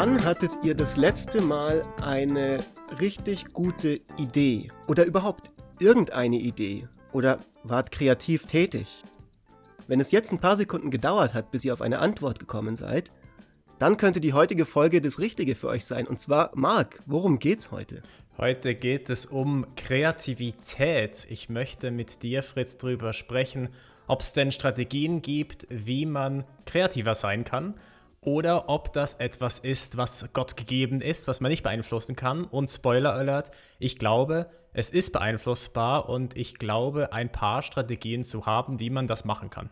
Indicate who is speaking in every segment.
Speaker 1: Wann hattet ihr das letzte Mal eine richtig gute Idee? Oder überhaupt irgendeine Idee? Oder wart kreativ tätig? Wenn es jetzt ein paar Sekunden gedauert hat, bis ihr auf eine Antwort gekommen seid, dann könnte die heutige Folge das Richtige für euch sein. Und zwar, Marc, worum geht's heute?
Speaker 2: Heute geht es um Kreativität. Ich möchte mit dir, Fritz, darüber sprechen, ob es denn Strategien gibt, wie man kreativer sein kann oder ob das etwas ist, was Gott gegeben ist, was man nicht beeinflussen kann. Und Spoiler Alert, ich glaube, es ist beeinflussbar und ich glaube, ein paar Strategien zu haben, wie man das machen kann.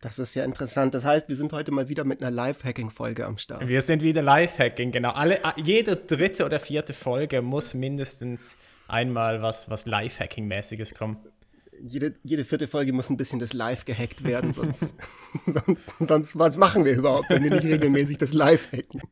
Speaker 1: Das ist ja interessant. Das heißt, wir sind heute mal wieder mit einer Live-Hacking-Folge am Start.
Speaker 2: Wir sind wieder Live-Hacking, genau. Alle, jede dritte oder vierte Folge muss mindestens einmal was, was Live-Hacking-mäßiges kommen
Speaker 1: jede, jede vierte Folge muss ein bisschen das Live gehackt werden, sonst, sonst, sonst was machen wir überhaupt, wenn wir nicht regelmäßig das Live hacken?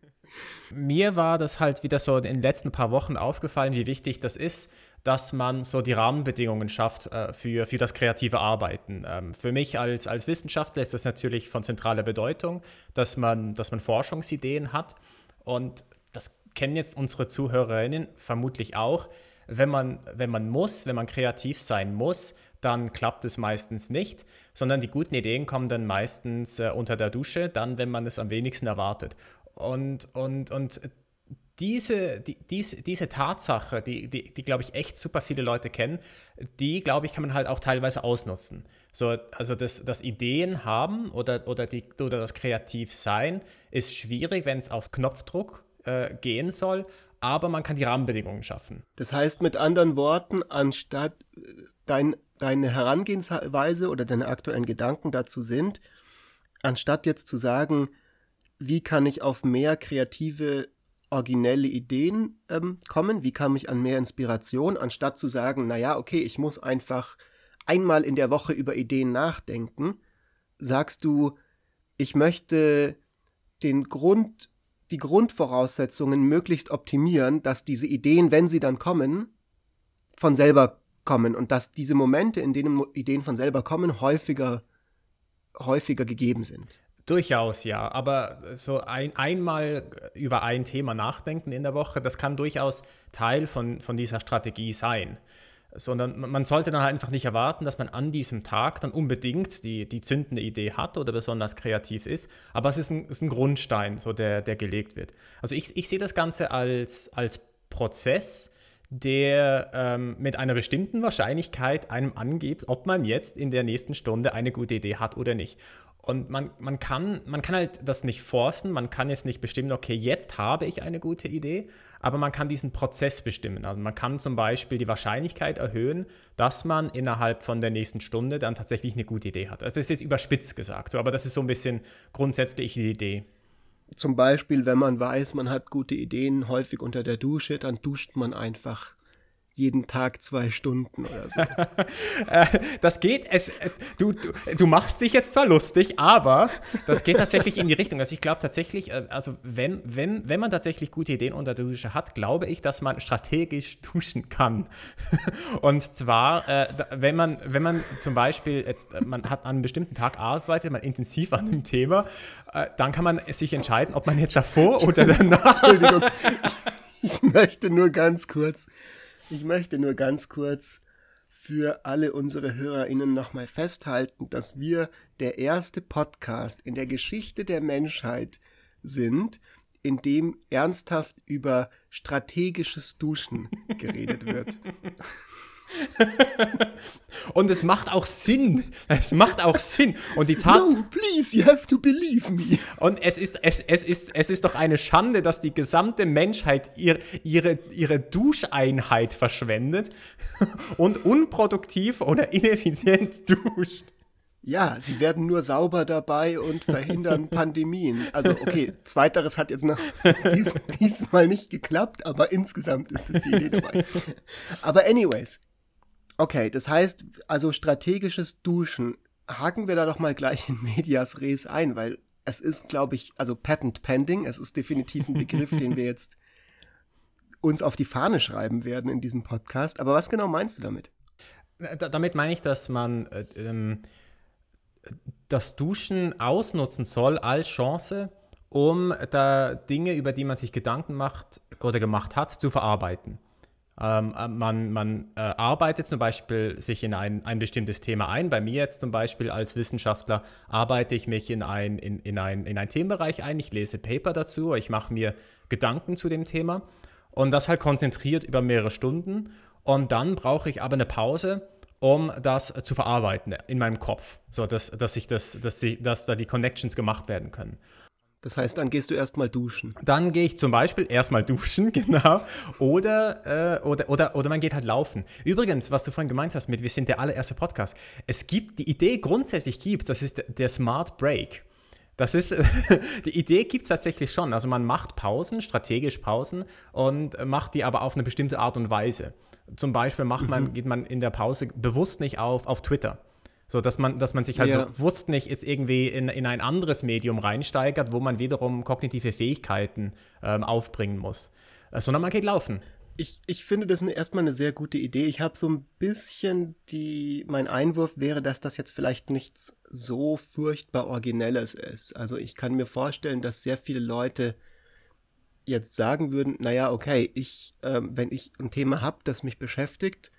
Speaker 2: Mir war das halt wieder so in den letzten paar Wochen aufgefallen, wie wichtig das ist, dass man so die Rahmenbedingungen schafft äh, für, für das kreative Arbeiten. Ähm, für mich als, als Wissenschaftler ist das natürlich von zentraler Bedeutung, dass man, dass man Forschungsideen hat. Und das kennen jetzt unsere Zuhörerinnen vermutlich auch. Wenn man, wenn man muss, wenn man kreativ sein muss, dann klappt es meistens nicht, sondern die guten Ideen kommen dann meistens äh, unter der Dusche, dann, wenn man es am wenigsten erwartet. Und, und, und diese, die, diese, diese Tatsache, die, die, die glaube ich, echt super viele Leute kennen, die, glaube ich, kann man halt auch teilweise ausnutzen. So, also das, das Ideen haben oder, oder, die, oder das Kreativsein ist schwierig, wenn es auf Knopfdruck äh, gehen soll, aber man kann die Rahmenbedingungen schaffen.
Speaker 1: Das heißt mit anderen Worten, anstatt äh, dein deine Herangehensweise oder deine aktuellen Gedanken dazu sind, anstatt jetzt zu sagen, wie kann ich auf mehr kreative, originelle Ideen ähm, kommen, wie kann ich an mehr Inspiration, anstatt zu sagen, naja, okay, ich muss einfach einmal in der Woche über Ideen nachdenken, sagst du, ich möchte den Grund, die Grundvoraussetzungen möglichst optimieren, dass diese Ideen, wenn sie dann kommen, von selber kommen und dass diese Momente, in denen Ideen von selber kommen, häufiger, häufiger gegeben sind.
Speaker 2: Durchaus ja, aber so ein, einmal über ein Thema nachdenken in der Woche, das kann durchaus Teil von, von dieser Strategie sein. Sondern man sollte dann halt einfach nicht erwarten, dass man an diesem Tag dann unbedingt die, die zündende Idee hat oder besonders kreativ ist. Aber es ist ein, ist ein Grundstein, so der, der gelegt wird. Also ich, ich sehe das Ganze als, als Prozess, der ähm, mit einer bestimmten Wahrscheinlichkeit einem angibt, ob man jetzt in der nächsten Stunde eine gute Idee hat oder nicht. Und man, man, kann, man kann halt das nicht forcen, man kann jetzt nicht bestimmen, okay, jetzt habe ich eine gute Idee, aber man kann diesen Prozess bestimmen. Also man kann zum Beispiel die Wahrscheinlichkeit erhöhen, dass man innerhalb von der nächsten Stunde dann tatsächlich eine gute Idee hat. Also das ist jetzt überspitzt gesagt, aber das ist so ein bisschen grundsätzlich die Idee
Speaker 1: zum Beispiel, wenn man weiß, man hat gute Ideen häufig unter der Dusche, dann duscht man einfach jeden Tag zwei Stunden oder so.
Speaker 2: Äh, das geht, es, äh, du, du, du, machst dich jetzt zwar lustig, aber das geht tatsächlich in die Richtung. Also ich glaube tatsächlich, äh, also wenn, wenn, wenn man tatsächlich gute Ideen unter der Dusche hat, glaube ich, dass man strategisch duschen kann. Und zwar, wenn man, wenn man zum Beispiel jetzt, man hat an einem bestimmten Tag arbeitet, man intensiv an dem Thema, dann kann man sich entscheiden, ob man jetzt davor oder danach. Entschuldigung.
Speaker 1: Ich möchte nur ganz kurz ich möchte nur ganz kurz für alle unsere HörerInnen nochmal festhalten, dass wir der erste Podcast in der Geschichte der Menschheit sind, in dem ernsthaft über strategisches Duschen geredet wird.
Speaker 2: Und es macht auch Sinn. Es macht auch Sinn. Und die Tatsache. No,
Speaker 1: please, you have to believe me.
Speaker 2: Und es ist, es, es, ist, es ist doch eine Schande, dass die gesamte Menschheit ihr, ihre, ihre Duscheinheit verschwendet und unproduktiv oder ineffizient duscht.
Speaker 1: Ja, sie werden nur sauber dabei und verhindern Pandemien. Also okay, zweiteres hat jetzt noch dies, dieses Mal nicht geklappt, aber insgesamt ist das die Idee dabei. Aber anyways, Okay, das heißt, also strategisches Duschen, haken wir da doch mal gleich in Medias Res ein, weil es ist, glaube ich, also Patent Pending, es ist definitiv ein Begriff, den wir jetzt uns auf die Fahne schreiben werden in diesem Podcast. Aber was genau meinst du damit?
Speaker 2: Äh, da, damit meine ich, dass man äh, ähm, das Duschen ausnutzen soll als Chance, um da Dinge, über die man sich Gedanken macht oder gemacht hat, zu verarbeiten. Ähm, äh, man, man äh, arbeitet zum Beispiel sich in ein, ein bestimmtes Thema ein. Bei mir jetzt zum Beispiel als Wissenschaftler arbeite ich mich in ein, in, in ein, in ein Themenbereich ein. Ich lese Paper dazu, ich mache mir Gedanken zu dem Thema und das halt konzentriert über mehrere Stunden. Und dann brauche ich aber eine Pause, um das zu verarbeiten in meinem Kopf, so dass, dass, ich das, dass, sie, dass da die Connections gemacht werden können.
Speaker 1: Das heißt, dann gehst du erstmal duschen.
Speaker 2: Dann gehe ich zum Beispiel erstmal duschen, genau. Oder, äh, oder, oder, oder man geht halt laufen. Übrigens, was du vorhin gemeint hast mit, wir sind der allererste Podcast. Es gibt, die Idee grundsätzlich gibt, das ist der Smart Break. Das ist, die Idee gibt es tatsächlich schon. Also man macht Pausen, strategisch Pausen und macht die aber auf eine bestimmte Art und Weise. Zum Beispiel macht man, mhm. geht man in der Pause bewusst nicht auf, auf Twitter. So, dass man, dass man sich halt ja. bewusst nicht jetzt irgendwie in, in ein anderes Medium reinsteigert, wo man wiederum kognitive Fähigkeiten ähm, aufbringen muss. Äh, sondern man geht laufen.
Speaker 1: Ich, ich finde das erstmal eine sehr gute Idee. Ich habe so ein bisschen die, mein Einwurf wäre, dass das jetzt vielleicht nichts so furchtbar Originelles ist. Also ich kann mir vorstellen, dass sehr viele Leute jetzt sagen würden, naja, okay, ich, äh, wenn ich ein Thema habe, das mich beschäftigt,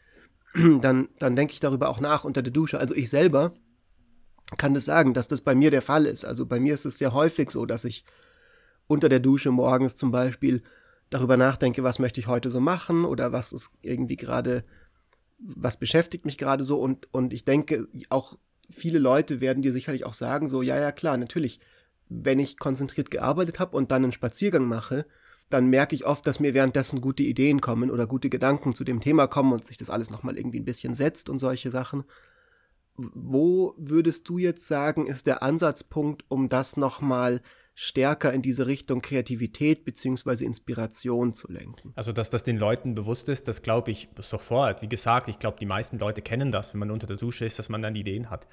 Speaker 1: dann, dann denke ich darüber auch nach unter der Dusche. Also ich selber kann das sagen, dass das bei mir der Fall ist. Also bei mir ist es sehr häufig so, dass ich unter der Dusche morgens zum Beispiel darüber nachdenke, was möchte ich heute so machen oder was ist irgendwie gerade, was beschäftigt mich gerade so und, und ich denke, auch viele Leute werden dir sicherlich auch sagen, so, ja, ja, klar, natürlich, wenn ich konzentriert gearbeitet habe und dann einen Spaziergang mache, dann merke ich oft, dass mir währenddessen gute Ideen kommen oder gute Gedanken zu dem Thema kommen und sich das alles nochmal irgendwie ein bisschen setzt und solche Sachen. Wo würdest du jetzt sagen, ist der Ansatzpunkt, um das nochmal stärker in diese Richtung Kreativität bzw. Inspiration zu lenken?
Speaker 2: Also, dass das den Leuten bewusst ist, das glaube ich sofort. Wie gesagt, ich glaube, die meisten Leute kennen das, wenn man unter der Dusche ist, dass man dann Ideen hat.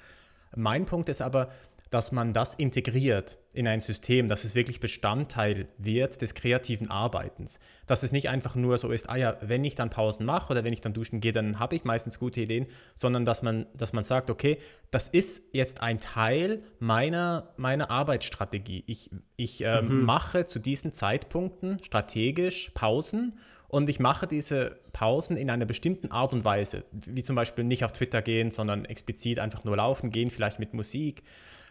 Speaker 2: Mein Punkt ist aber, dass man das integriert in ein System, dass es wirklich Bestandteil wird des kreativen Arbeitens. Dass es nicht einfach nur so ist, ah ja, wenn ich dann Pausen mache oder wenn ich dann duschen gehe, dann habe ich meistens gute Ideen, sondern dass man, dass man sagt, okay, das ist jetzt ein Teil meiner, meiner Arbeitsstrategie. Ich, ich äh, mhm. mache zu diesen Zeitpunkten strategisch Pausen und ich mache diese Pausen in einer bestimmten Art und Weise, wie zum Beispiel nicht auf Twitter gehen, sondern explizit einfach nur laufen gehen, vielleicht mit Musik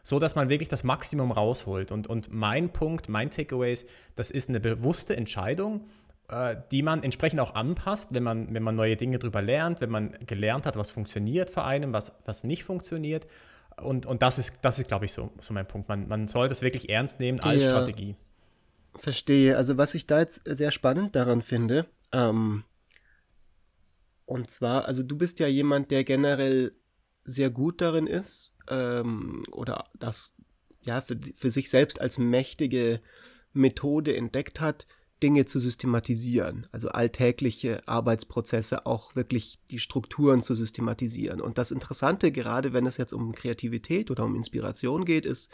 Speaker 2: so dass man wirklich das Maximum rausholt. Und, und mein Punkt, mein Takeaway ist, das ist eine bewusste Entscheidung, äh, die man entsprechend auch anpasst, wenn man, wenn man neue Dinge darüber lernt, wenn man gelernt hat, was funktioniert für einen, was, was nicht funktioniert. Und, und das ist, das ist glaube ich, so, so mein Punkt. Man, man soll das wirklich ernst nehmen als ja, Strategie.
Speaker 1: Verstehe. Also was ich da jetzt sehr spannend daran finde, ähm, und zwar, also du bist ja jemand, der generell sehr gut darin ist, ähm, oder das ja für, für sich selbst als mächtige Methode entdeckt hat, Dinge zu systematisieren, also alltägliche Arbeitsprozesse auch wirklich die Strukturen zu systematisieren. Und das Interessante, gerade wenn es jetzt um Kreativität oder um Inspiration geht, ist,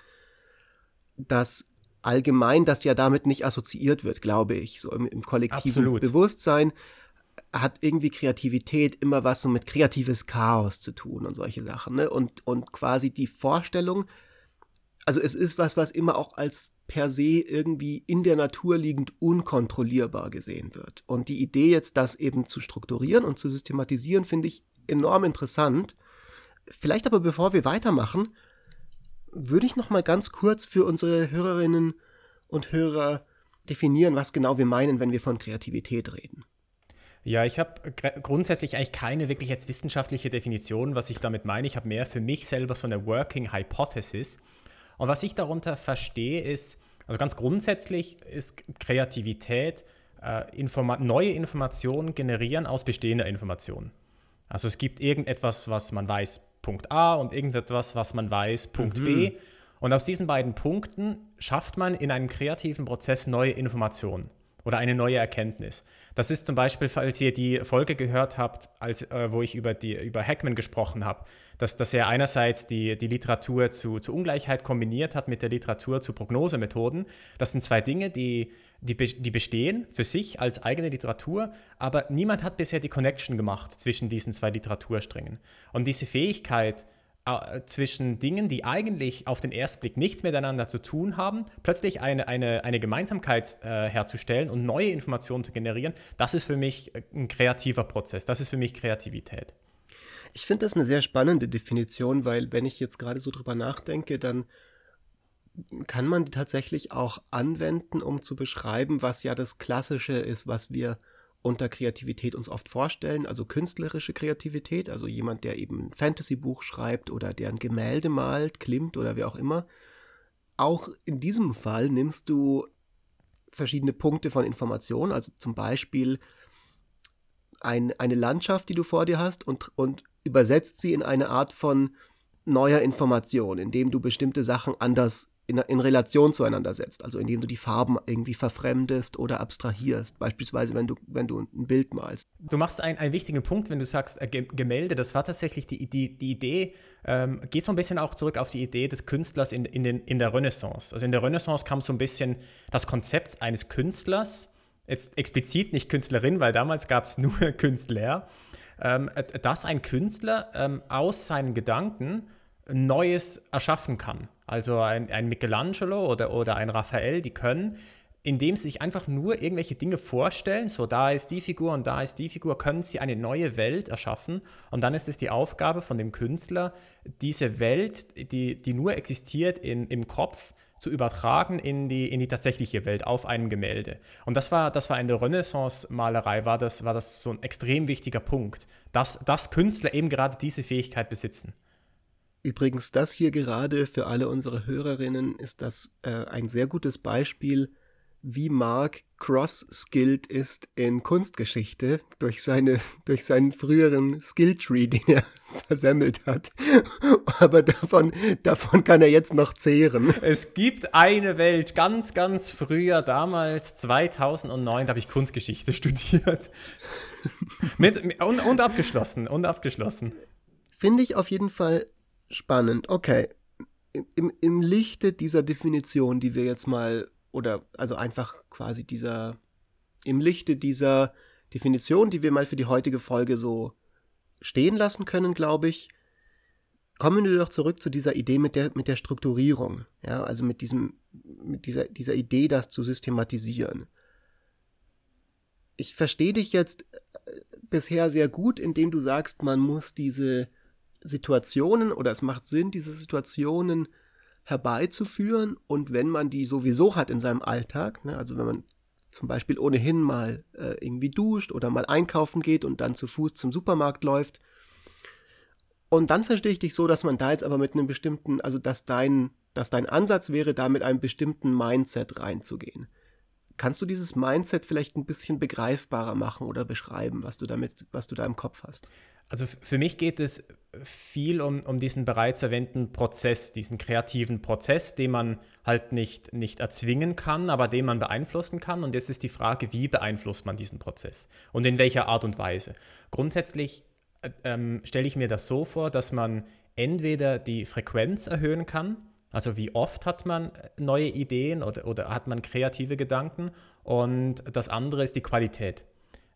Speaker 1: dass allgemein das ja damit nicht assoziiert wird, glaube ich, so im, im kollektiven Absolut. Bewusstsein hat irgendwie Kreativität immer was so mit kreatives Chaos zu tun und solche Sachen. Ne? Und, und quasi die Vorstellung, also es ist was, was immer auch als per se irgendwie in der Natur liegend unkontrollierbar gesehen wird. Und die Idee jetzt, das eben zu strukturieren und zu systematisieren, finde ich enorm interessant. Vielleicht aber bevor wir weitermachen, würde ich noch mal ganz kurz für unsere Hörerinnen und Hörer definieren, was genau wir meinen, wenn wir von Kreativität reden.
Speaker 2: Ja, ich habe grundsätzlich eigentlich keine wirklich jetzt wissenschaftliche Definition, was ich damit meine. Ich habe mehr für mich selber so eine Working Hypothesis. Und was ich darunter verstehe, ist, also ganz grundsätzlich ist Kreativität äh, Informa neue Informationen generieren aus bestehender Information. Also es gibt irgendetwas, was man weiß, Punkt A und irgendetwas, was man weiß, Punkt mhm. B. Und aus diesen beiden Punkten schafft man in einem kreativen Prozess neue Informationen oder eine neue Erkenntnis. Das ist zum Beispiel, falls ihr die Folge gehört habt, als, äh, wo ich über, die, über Hackman gesprochen habe, dass, dass er einerseits die, die Literatur zu, zu Ungleichheit kombiniert hat mit der Literatur zu Prognosemethoden. Das sind zwei Dinge, die, die, die bestehen für sich als eigene Literatur, aber niemand hat bisher die Connection gemacht zwischen diesen zwei Literatursträngen. Und diese Fähigkeit, äh, zwischen Dingen, die eigentlich auf den ersten Blick nichts miteinander zu tun haben, plötzlich eine, eine, eine Gemeinsamkeit äh, herzustellen und neue Informationen zu generieren, das ist für mich äh, ein kreativer Prozess, das ist für mich Kreativität.
Speaker 1: Ich finde das eine sehr spannende Definition, weil wenn ich jetzt gerade so drüber nachdenke, dann kann man die tatsächlich auch anwenden, um zu beschreiben, was ja das Klassische ist, was wir unter Kreativität uns oft vorstellen, also künstlerische Kreativität, also jemand, der eben ein Fantasy-Buch schreibt oder der ein Gemälde malt, Klimt oder wer auch immer. Auch in diesem Fall nimmst du verschiedene Punkte von Information, also zum Beispiel ein, eine Landschaft, die du vor dir hast und, und übersetzt sie in eine Art von neuer Information, indem du bestimmte Sachen anders in, in Relation zueinander setzt, also indem du die Farben irgendwie verfremdest oder abstrahierst, beispielsweise wenn du, wenn du ein Bild malst.
Speaker 2: Du machst einen, einen wichtigen Punkt, wenn du sagst äh, Gemälde, das war tatsächlich die, die, die Idee, ähm, geht so ein bisschen auch zurück auf die Idee des Künstlers in, in, den, in der Renaissance. Also in der Renaissance kam so ein bisschen das Konzept eines Künstlers, jetzt explizit nicht Künstlerin, weil damals gab es nur Künstler, ähm, dass ein Künstler ähm, aus seinen Gedanken Neues erschaffen kann. Also ein, ein Michelangelo oder, oder ein Raphael, die können, indem sie sich einfach nur irgendwelche Dinge vorstellen, so da ist die Figur und da ist die Figur, können sie eine neue Welt erschaffen. Und dann ist es die Aufgabe von dem Künstler, diese Welt, die, die nur existiert in, im Kopf, zu übertragen in die, in die tatsächliche Welt auf einem Gemälde. Und das war, das war in der Renaissance-Malerei, war das, war das so ein extrem wichtiger Punkt, dass, dass Künstler eben gerade diese Fähigkeit besitzen.
Speaker 1: Übrigens, das hier gerade für alle unsere Hörerinnen ist das äh, ein sehr gutes Beispiel, wie Mark cross-skilled ist in Kunstgeschichte durch, seine, durch seinen früheren Skilltree, den er versemmelt hat. Aber davon, davon kann er jetzt noch zehren.
Speaker 2: Es gibt eine Welt, ganz, ganz früher, damals 2009, da habe ich Kunstgeschichte studiert. Mit, und, und abgeschlossen, und abgeschlossen.
Speaker 1: Finde ich auf jeden Fall Spannend, okay. Im, Im Lichte dieser Definition, die wir jetzt mal, oder also einfach quasi dieser, im Lichte dieser Definition, die wir mal für die heutige Folge so stehen lassen können, glaube ich, kommen wir doch zurück zu dieser Idee mit der, mit der Strukturierung. Ja, also mit diesem, mit dieser, dieser Idee, das zu systematisieren. Ich verstehe dich jetzt äh, bisher sehr gut, indem du sagst, man muss diese Situationen oder es macht Sinn, diese Situationen herbeizuführen und wenn man die sowieso hat in seinem Alltag, ne, also wenn man zum Beispiel ohnehin mal äh, irgendwie duscht oder mal einkaufen geht und dann zu Fuß zum Supermarkt läuft. Und dann verstehe ich dich so, dass man da jetzt aber mit einem bestimmten, also dass dein, dass dein Ansatz wäre, da mit einem bestimmten Mindset reinzugehen. Kannst du dieses Mindset vielleicht ein bisschen begreifbarer machen oder beschreiben, was du damit, was du da im Kopf hast?
Speaker 2: Also für mich geht es viel um, um diesen bereits erwähnten Prozess, diesen kreativen Prozess, den man halt nicht, nicht erzwingen kann, aber den man beeinflussen kann. Und jetzt ist die Frage, wie beeinflusst man diesen Prozess und in welcher Art und Weise. Grundsätzlich äh, ähm, stelle ich mir das so vor, dass man entweder die Frequenz erhöhen kann, also wie oft hat man neue Ideen oder, oder hat man kreative Gedanken und das andere ist die Qualität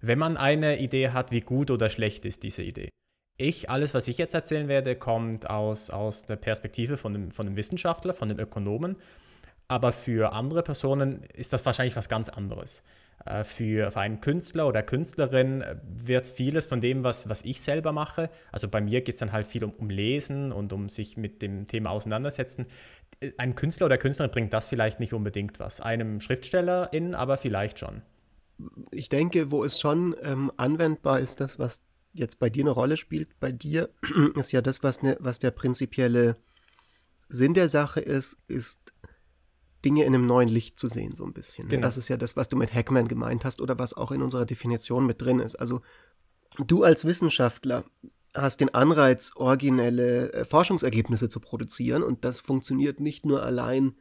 Speaker 2: wenn man eine Idee hat, wie gut oder schlecht ist diese Idee. Ich, alles, was ich jetzt erzählen werde, kommt aus, aus der Perspektive von dem, von dem Wissenschaftler, von dem Ökonomen. Aber für andere Personen ist das wahrscheinlich was ganz anderes. Äh, für, für einen Künstler oder Künstlerin wird vieles von dem, was, was ich selber mache, also bei mir geht es dann halt viel um, um Lesen und um sich mit dem Thema auseinandersetzen. Ein Künstler oder Künstlerin bringt das vielleicht nicht unbedingt was. Einem Schriftstellerin aber vielleicht schon
Speaker 1: ich denke, wo es schon ähm, anwendbar ist, das, was jetzt bei dir eine Rolle spielt, bei dir ist ja das, was, ne, was der prinzipielle Sinn der Sache ist, ist Dinge in einem neuen Licht zu sehen, so ein bisschen. Ne? Genau. Das ist ja das, was du mit Hackman gemeint hast oder was auch in unserer Definition mit drin ist. Also du als Wissenschaftler hast den Anreiz, originelle äh, Forschungsergebnisse zu produzieren und das funktioniert nicht nur allein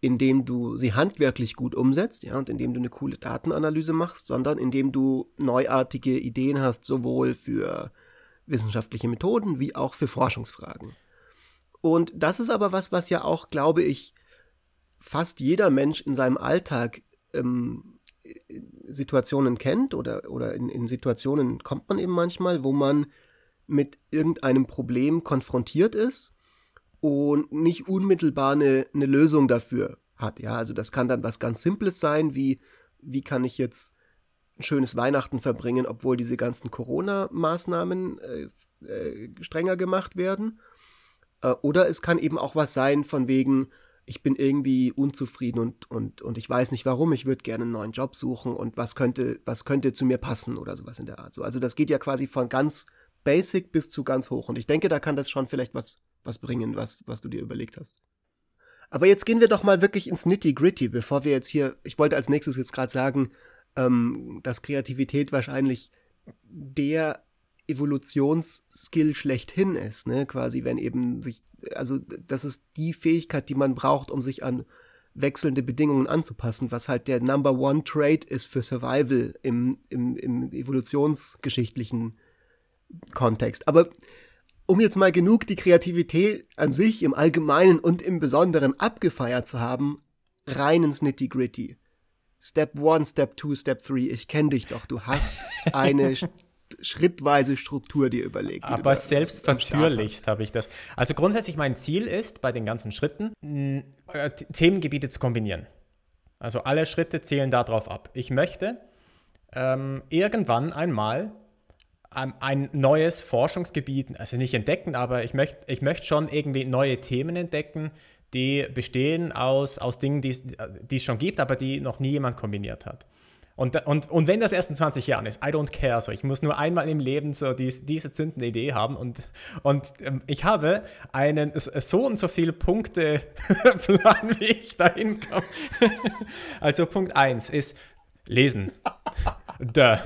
Speaker 1: indem du sie handwerklich gut umsetzt, ja, und indem du eine coole Datenanalyse machst, sondern indem du neuartige Ideen hast, sowohl für wissenschaftliche Methoden wie auch für Forschungsfragen. Und das ist aber was, was ja auch, glaube ich, fast jeder Mensch in seinem Alltag ähm, Situationen kennt oder, oder in, in Situationen kommt man eben manchmal, wo man mit irgendeinem Problem konfrontiert ist und nicht unmittelbar eine, eine Lösung dafür hat. Ja, also das kann dann was ganz Simples sein, wie wie kann ich jetzt ein schönes Weihnachten verbringen, obwohl diese ganzen Corona-Maßnahmen äh, äh, strenger gemacht werden. Äh, oder es kann eben auch was sein von wegen, ich bin irgendwie unzufrieden und, und, und ich weiß nicht warum, ich würde gerne einen neuen Job suchen und was könnte, was könnte zu mir passen oder sowas in der Art. So, also das geht ja quasi von ganz basic bis zu ganz hoch. Und ich denke, da kann das schon vielleicht was, was bringen, was, was du dir überlegt hast. Aber jetzt gehen wir doch mal wirklich ins Nitty-Gritty, bevor wir jetzt hier, ich wollte als nächstes jetzt gerade sagen, ähm, dass Kreativität wahrscheinlich der Evolutionsskill schlechthin ist, ne? Quasi, wenn eben sich, also das ist die Fähigkeit, die man braucht, um sich an wechselnde Bedingungen anzupassen, was halt der Number One Trait ist für Survival im, im, im evolutionsgeschichtlichen Kontext. Aber um jetzt mal genug die Kreativität an sich im Allgemeinen und im Besonderen abgefeiert zu haben, rein ins Nitty-Gritty. Step 1, Step 2, Step 3, ich kenne dich doch, du hast eine schrittweise Struktur dir überlegt.
Speaker 2: Aber selbstverständlich habe ich das. Also grundsätzlich mein Ziel ist, bei den ganzen Schritten äh, Themengebiete zu kombinieren. Also alle Schritte zählen darauf ab. Ich möchte ähm, irgendwann einmal ähm, ein neues Forschungsgebiet, also nicht entdecken, aber ich möchte ich möcht schon irgendwie neue Themen entdecken, die bestehen aus, aus Dingen, die es schon gibt, aber die noch nie jemand kombiniert hat. Und, und, und wenn das erst in 20 Jahren ist, I don't care. So, ich muss nur einmal im Leben so dies, diese zündende Idee haben. Und, und ähm, ich habe einen so und so viele Punkte Plan, wie ich dahin komme. also Punkt 1 ist lesen. Duh.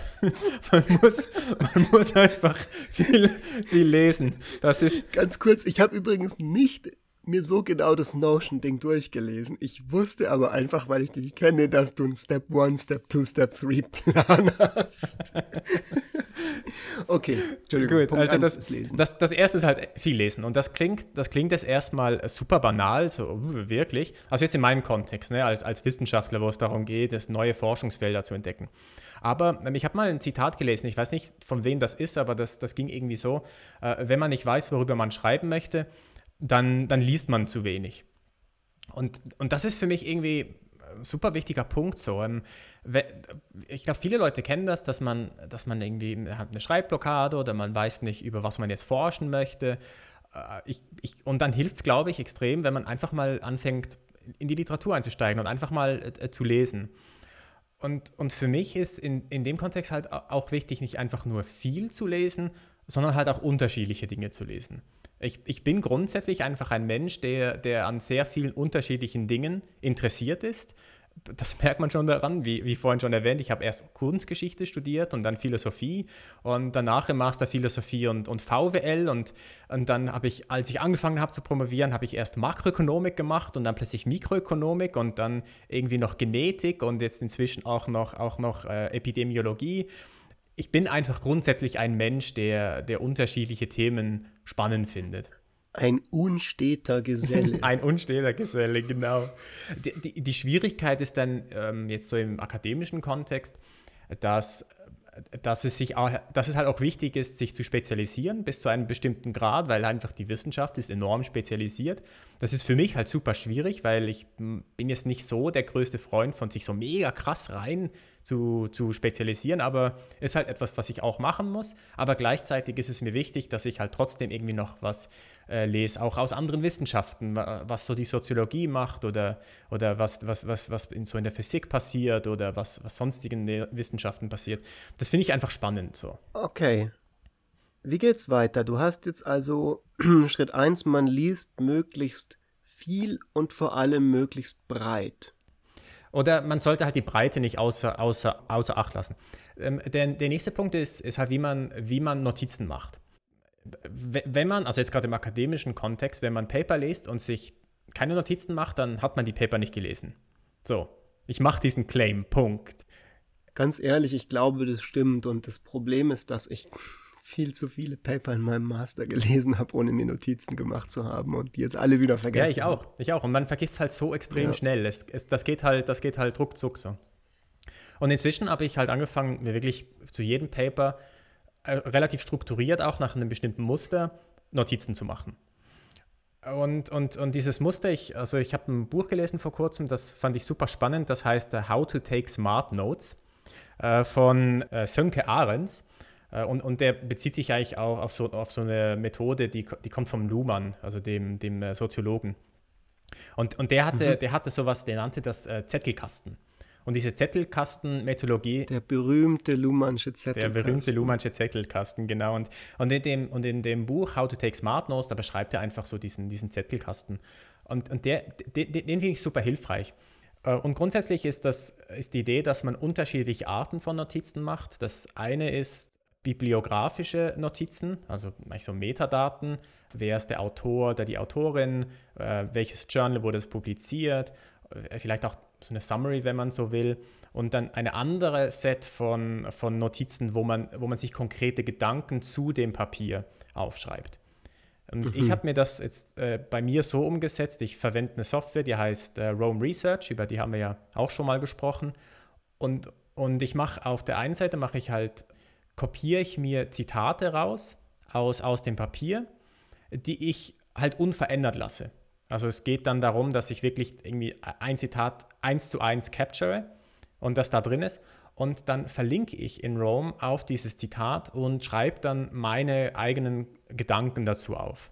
Speaker 2: Man muss, man muss einfach viel, viel lesen. Das ist.
Speaker 1: Ganz kurz, ich habe übrigens nicht mir so genau das Notion-Ding durchgelesen. Ich wusste aber einfach, weil ich dich kenne, dass du einen Step 1, Step 2, Step 3 Plan hast.
Speaker 2: okay, Entschuldigung. Gut, Punkt also das, ist lesen. Das, das erste ist halt viel lesen. Und das klingt, das klingt jetzt erstmal super banal, so uh, wirklich. Also jetzt in meinem Kontext, ne, als, als Wissenschaftler, wo es darum geht, das neue Forschungsfelder zu entdecken. Aber ähm, ich habe mal ein Zitat gelesen, ich weiß nicht, von wem das ist, aber das, das ging irgendwie so, äh, wenn man nicht weiß, worüber man schreiben möchte, dann, dann liest man zu wenig. Und, und das ist für mich irgendwie ein super wichtiger Punkt so. Ähm, ich glaube, viele Leute kennen das, dass man, dass man irgendwie eine Schreibblockade oder man weiß nicht, über was man jetzt forschen möchte. Äh, ich, ich, und dann hilft es, glaube ich, extrem, wenn man einfach mal anfängt, in die Literatur einzusteigen und einfach mal äh, zu lesen. Und, und für mich ist in, in dem Kontext halt auch wichtig, nicht einfach nur viel zu lesen, sondern halt auch unterschiedliche Dinge zu lesen. Ich, ich bin grundsätzlich einfach ein Mensch, der, der an sehr vielen unterschiedlichen Dingen interessiert ist. Das merkt man schon daran, wie, wie vorhin schon erwähnt, ich habe erst Kunstgeschichte studiert und dann Philosophie und danach im Master Philosophie und, und VWL und, und dann habe ich, als ich angefangen habe zu promovieren, habe ich erst Makroökonomik gemacht und dann plötzlich Mikroökonomik und dann irgendwie noch Genetik und jetzt inzwischen auch noch, auch noch äh, Epidemiologie ich bin einfach grundsätzlich ein Mensch, der, der unterschiedliche Themen spannend findet.
Speaker 1: Ein unsteter Geselle.
Speaker 2: ein unsteter Geselle, genau. Die, die, die Schwierigkeit ist dann ähm, jetzt so im akademischen Kontext, dass, dass, es sich auch, dass es halt auch wichtig ist, sich zu spezialisieren bis zu einem bestimmten Grad, weil einfach die Wissenschaft ist enorm spezialisiert. Das ist für mich halt super schwierig, weil ich bin jetzt nicht so der größte Freund von sich so mega krass rein zu, zu spezialisieren, aber ist halt etwas, was ich auch machen muss. Aber gleichzeitig ist es mir wichtig, dass ich halt trotzdem irgendwie noch was äh, lese, auch aus anderen Wissenschaften, was so die Soziologie macht oder, oder was, was, was, was in, so in der Physik passiert oder was, was sonstigen Wissenschaften passiert. Das finde ich einfach spannend so.
Speaker 1: Okay. Wie geht's weiter? Du hast jetzt also Schritt 1, man liest möglichst viel und vor allem möglichst breit.
Speaker 2: Oder man sollte halt die Breite nicht außer, außer, außer Acht lassen. Ähm, der, der nächste Punkt ist, ist halt, wie man, wie man Notizen macht. Wenn man, also jetzt gerade im akademischen Kontext, wenn man Paper liest und sich keine Notizen macht, dann hat man die Paper nicht gelesen. So, ich mache diesen Claim, Punkt.
Speaker 1: Ganz ehrlich, ich glaube, das stimmt. Und das Problem ist, dass ich viel zu viele Paper in meinem Master gelesen habe, ohne mir Notizen gemacht zu haben und die jetzt alle wieder vergessen.
Speaker 2: Ja, ich auch. Ich auch. Und man vergisst halt so extrem ja. schnell. Es, es, das, geht halt, das geht halt ruckzuck so. Und inzwischen habe ich halt angefangen, mir wirklich zu jedem Paper äh, relativ strukturiert auch nach einem bestimmten Muster Notizen zu machen. Und, und, und dieses Muster, ich, also ich habe ein Buch gelesen vor kurzem, das fand ich super spannend, das heißt uh, How to Take Smart Notes äh, von äh, Sönke Ahrens. Äh, und, und der bezieht sich eigentlich auch auf so, auf so eine Methode, die, die kommt vom Luhmann, also dem, dem äh, Soziologen. Und, und der hatte, mhm. der hatte sowas, der nannte das äh, Zettelkasten. Und diese Zettelkasten-Methodologie.
Speaker 1: Der berühmte Luhmannsche
Speaker 2: Zettelkasten. Der berühmte Luhmannsche Zettelkasten, genau. Und, und, in dem, und in dem Buch How to Take Smart Notes, da beschreibt er einfach so diesen, diesen Zettelkasten. Und, und der, den, den finde ich super hilfreich. Äh, und grundsätzlich ist, das, ist die Idee, dass man unterschiedliche Arten von Notizen macht. Das eine ist bibliografische Notizen, also so Metadaten. Wer ist der Autor oder die Autorin? Äh, welches Journal wurde es publiziert? Äh, vielleicht auch so eine Summary, wenn man so will. Und dann eine andere Set von, von Notizen, wo man, wo man sich konkrete Gedanken zu dem Papier aufschreibt. Und mhm. ich habe mir das jetzt äh, bei mir so umgesetzt. Ich verwende eine Software, die heißt äh, Rome Research, über die haben wir ja auch schon mal gesprochen. Und, und ich mache auf der einen Seite mache ich halt, kopiere ich mir Zitate raus aus, aus dem Papier, die ich halt unverändert lasse. Also es geht dann darum, dass ich wirklich irgendwie ein Zitat eins zu eins capture und das da drin ist. Und dann verlinke ich in Rome auf dieses Zitat und schreibe dann meine eigenen Gedanken dazu auf.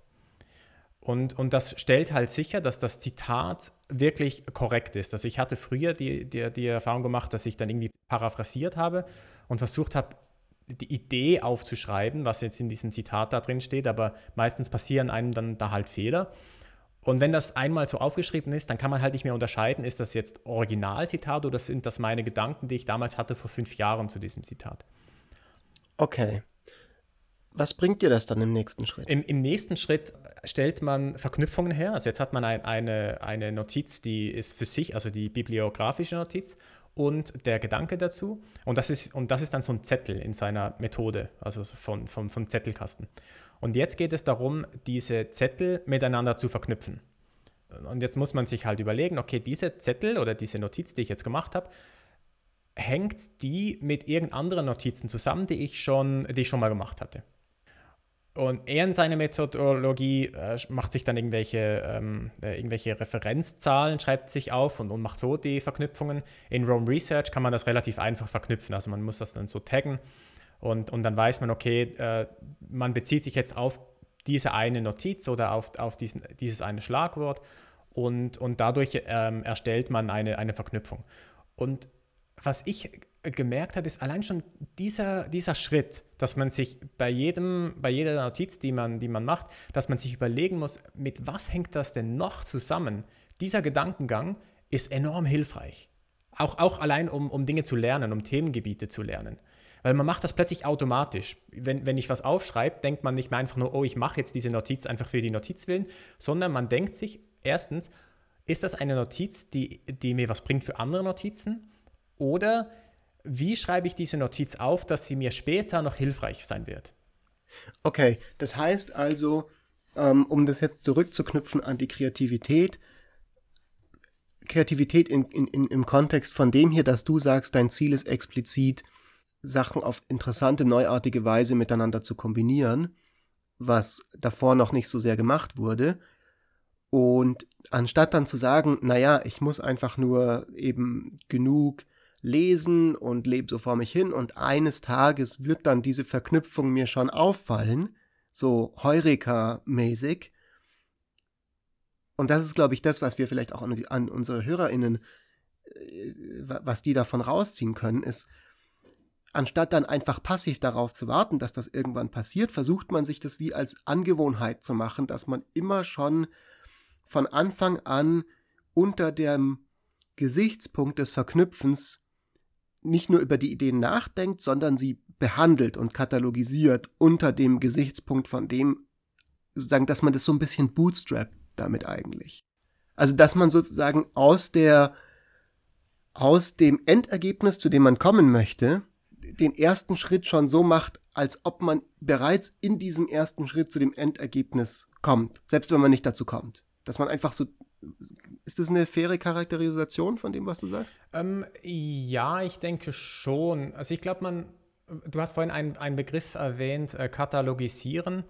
Speaker 2: Und, und das stellt halt sicher, dass das Zitat wirklich korrekt ist. Also ich hatte früher die, die, die Erfahrung gemacht, dass ich dann irgendwie paraphrasiert habe und versucht habe, die Idee aufzuschreiben, was jetzt in diesem Zitat da drin steht, aber meistens passieren einem dann da halt Fehler. Und wenn das einmal so aufgeschrieben ist, dann kann man halt nicht mehr unterscheiden, ist das jetzt Originalzitat oder sind das meine Gedanken, die ich damals hatte vor fünf Jahren zu diesem Zitat.
Speaker 1: Okay. Was bringt dir das dann im nächsten Schritt?
Speaker 2: Im, im nächsten Schritt stellt man Verknüpfungen her. Also jetzt hat man ein, eine, eine Notiz, die ist für sich, also die bibliografische Notiz und der Gedanke dazu. Und das ist, und das ist dann so ein Zettel in seiner Methode, also von, von, vom Zettelkasten. Und jetzt geht es darum, diese Zettel miteinander zu verknüpfen. Und jetzt muss man sich halt überlegen, okay, diese Zettel oder diese Notiz, die ich jetzt gemacht habe, hängt die mit irgendeinen anderen Notizen zusammen, die ich schon, die ich schon mal gemacht hatte. Und er in seiner Methodologie äh, macht sich dann irgendwelche, ähm, äh, irgendwelche Referenzzahlen, schreibt sich auf und, und macht so die Verknüpfungen. In Rome Research kann man das relativ einfach verknüpfen. Also man muss das dann so taggen und, und dann weiß man, okay, äh, man bezieht sich jetzt auf diese eine Notiz oder auf, auf diesen, dieses eine Schlagwort und, und dadurch ähm, erstellt man eine, eine Verknüpfung. Und was ich gemerkt habe, ist allein schon dieser, dieser Schritt, dass man sich bei, jedem, bei jeder Notiz, die man, die man macht, dass man sich überlegen muss, mit was hängt das denn noch zusammen? Dieser Gedankengang ist enorm hilfreich. Auch, auch allein, um, um Dinge zu lernen, um Themengebiete zu lernen. Weil man macht das plötzlich automatisch. Wenn, wenn ich was aufschreibe, denkt man nicht mehr einfach nur, oh, ich mache jetzt diese Notiz einfach für die Notiz willen, sondern man denkt sich erstens, ist das eine Notiz, die, die mir was bringt für andere Notizen? Oder wie schreibe ich diese Notiz auf, dass sie mir später noch hilfreich sein wird?
Speaker 1: Okay, das heißt also, ähm, um das jetzt zurückzuknüpfen an die Kreativität, Kreativität in, in, in, im Kontext von dem hier, dass du sagst, dein Ziel ist explizit, Sachen auf interessante, neuartige Weise miteinander zu kombinieren, was davor noch nicht so sehr gemacht wurde. Und anstatt dann zu sagen, naja, ich muss einfach nur eben genug lesen und lebe so vor mich hin und eines Tages wird dann diese Verknüpfung mir schon auffallen, so Heureka-mäßig. Und das ist, glaube ich, das, was wir vielleicht auch an, an unsere HörerInnen, äh, was die davon rausziehen können, ist, anstatt dann einfach passiv darauf zu warten, dass das irgendwann passiert, versucht man sich das wie als Angewohnheit zu machen, dass man immer schon von Anfang an unter dem Gesichtspunkt des Verknüpfens nicht nur über die Ideen nachdenkt, sondern sie behandelt und katalogisiert unter dem Gesichtspunkt von dem, sozusagen, dass man das so ein bisschen bootstrapt damit eigentlich. Also, dass man sozusagen aus der, aus dem Endergebnis, zu dem man kommen möchte, den ersten Schritt schon so macht, als ob man bereits in diesem ersten Schritt zu dem Endergebnis kommt, selbst wenn man nicht dazu kommt. Dass man einfach so. Ist das eine faire Charakterisation von dem, was du sagst?
Speaker 2: Ähm, ja, ich denke schon. Also ich glaube, man, du hast vorhin einen, Begriff erwähnt, äh, katalogisieren.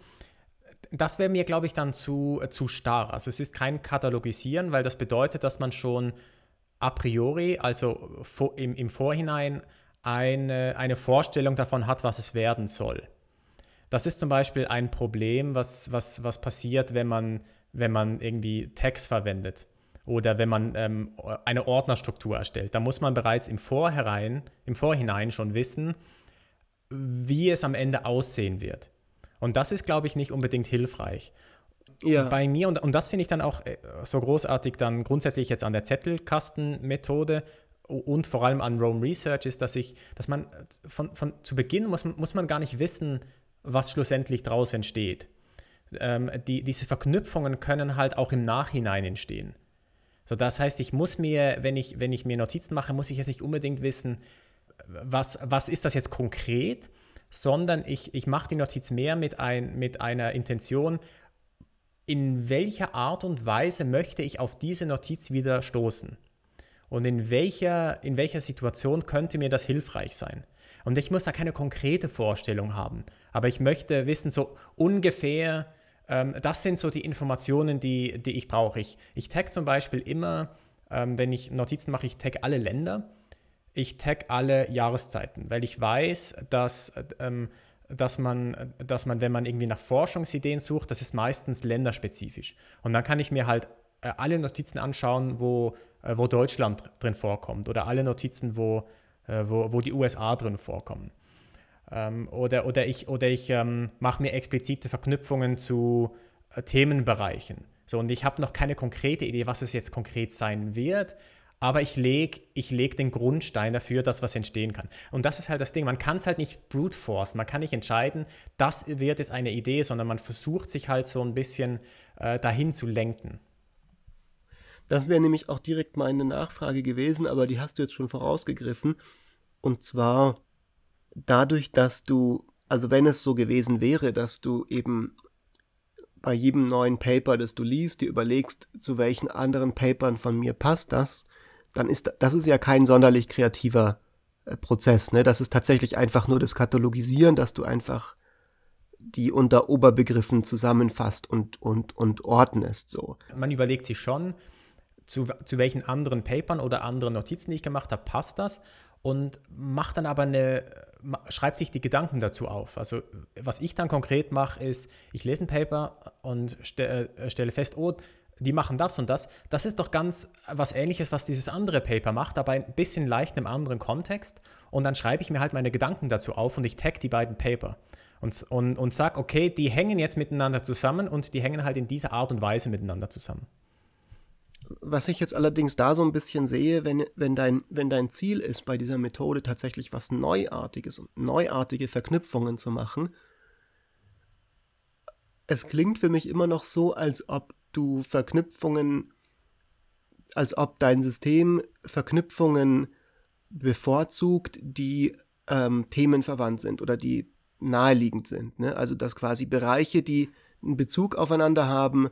Speaker 2: Das wäre mir, glaube ich, dann zu, äh, zu starr. Also es ist kein Katalogisieren, weil das bedeutet, dass man schon a priori, also vor, im, im Vorhinein, eine, eine Vorstellung davon hat, was es werden soll. Das ist zum Beispiel ein Problem, was, was, was passiert, wenn man, wenn man irgendwie Tags verwendet oder wenn man ähm, eine Ordnerstruktur erstellt. Da muss man bereits im Vorhinein, im Vorhinein schon wissen, wie es am Ende aussehen wird. Und das ist, glaube ich, nicht unbedingt hilfreich. Ja. Bei mir, und, und das finde ich dann auch äh, so großartig dann grundsätzlich jetzt an der Zettelkastenmethode und vor allem an Rome Research ist, dass ich, dass man von, von zu Beginn muss, muss man gar nicht wissen, was schlussendlich daraus entsteht. Ähm, die, diese Verknüpfungen können halt auch im Nachhinein entstehen. So, das heißt, ich muss mir, wenn ich, wenn ich mir Notizen mache, muss ich jetzt nicht unbedingt wissen, was, was ist das jetzt konkret, sondern ich, ich mache die Notiz mehr mit, ein, mit einer Intention, in welcher Art und Weise möchte ich auf diese Notiz wieder stoßen? Und in welcher, in welcher Situation könnte mir das hilfreich sein? Und ich muss da keine konkrete Vorstellung haben, aber ich möchte wissen, so ungefähr, ähm, das sind so die Informationen, die, die ich brauche. Ich, ich tag zum Beispiel immer, ähm, wenn ich Notizen mache, ich tag alle Länder ich tag alle Jahreszeiten, weil ich weiß, dass, ähm, dass, man, dass man, wenn man irgendwie nach Forschungsideen sucht, das ist meistens länderspezifisch. Und dann kann ich mir halt äh, alle Notizen anschauen, wo, äh, wo Deutschland drin vorkommt oder alle Notizen, wo, äh, wo, wo die USA drin vorkommen. Ähm, oder, oder ich, oder ich ähm, mache mir explizite Verknüpfungen zu äh, Themenbereichen. So, und ich habe noch keine konkrete Idee, was es jetzt konkret sein wird aber ich lege ich leg den Grundstein dafür, dass was entstehen kann. Und das ist halt das Ding, man kann es halt nicht brute force, man kann nicht entscheiden, das wird jetzt eine Idee, sondern man versucht sich halt so ein bisschen äh, dahin zu lenken.
Speaker 1: Das wäre nämlich auch direkt meine Nachfrage gewesen, aber die hast du jetzt schon vorausgegriffen. Und zwar dadurch, dass du, also wenn es so gewesen wäre, dass du eben bei jedem neuen Paper, das du liest, dir überlegst, zu welchen anderen Papern von mir passt das, dann ist das ist ja kein sonderlich kreativer äh, Prozess. Ne? Das ist tatsächlich einfach nur das Katalogisieren, dass du einfach die unter Oberbegriffen zusammenfasst und, und, und ordnest. So.
Speaker 2: Man überlegt sich schon, zu, zu welchen anderen Papern oder anderen Notizen, die ich gemacht habe, passt das und macht dann aber eine, schreibt sich die Gedanken dazu auf. Also was ich dann konkret mache, ist, ich lese ein Paper und ste äh, stelle fest, oh, die machen das und das. Das ist doch ganz was ähnliches, was dieses andere Paper macht, aber ein bisschen leicht in einem anderen Kontext. Und dann schreibe ich mir halt meine Gedanken dazu auf und ich tag die beiden Paper und, und, und sage, okay, die hängen jetzt miteinander zusammen und die hängen halt in dieser Art und Weise miteinander zusammen.
Speaker 1: Was ich jetzt allerdings da so ein bisschen sehe, wenn, wenn, dein, wenn dein Ziel ist, bei dieser Methode tatsächlich was Neuartiges und neuartige Verknüpfungen zu machen, es klingt für mich immer noch so, als ob du Verknüpfungen, als ob dein System Verknüpfungen bevorzugt, die ähm, themenverwandt sind oder die naheliegend sind. Ne? Also dass quasi Bereiche, die einen Bezug aufeinander haben,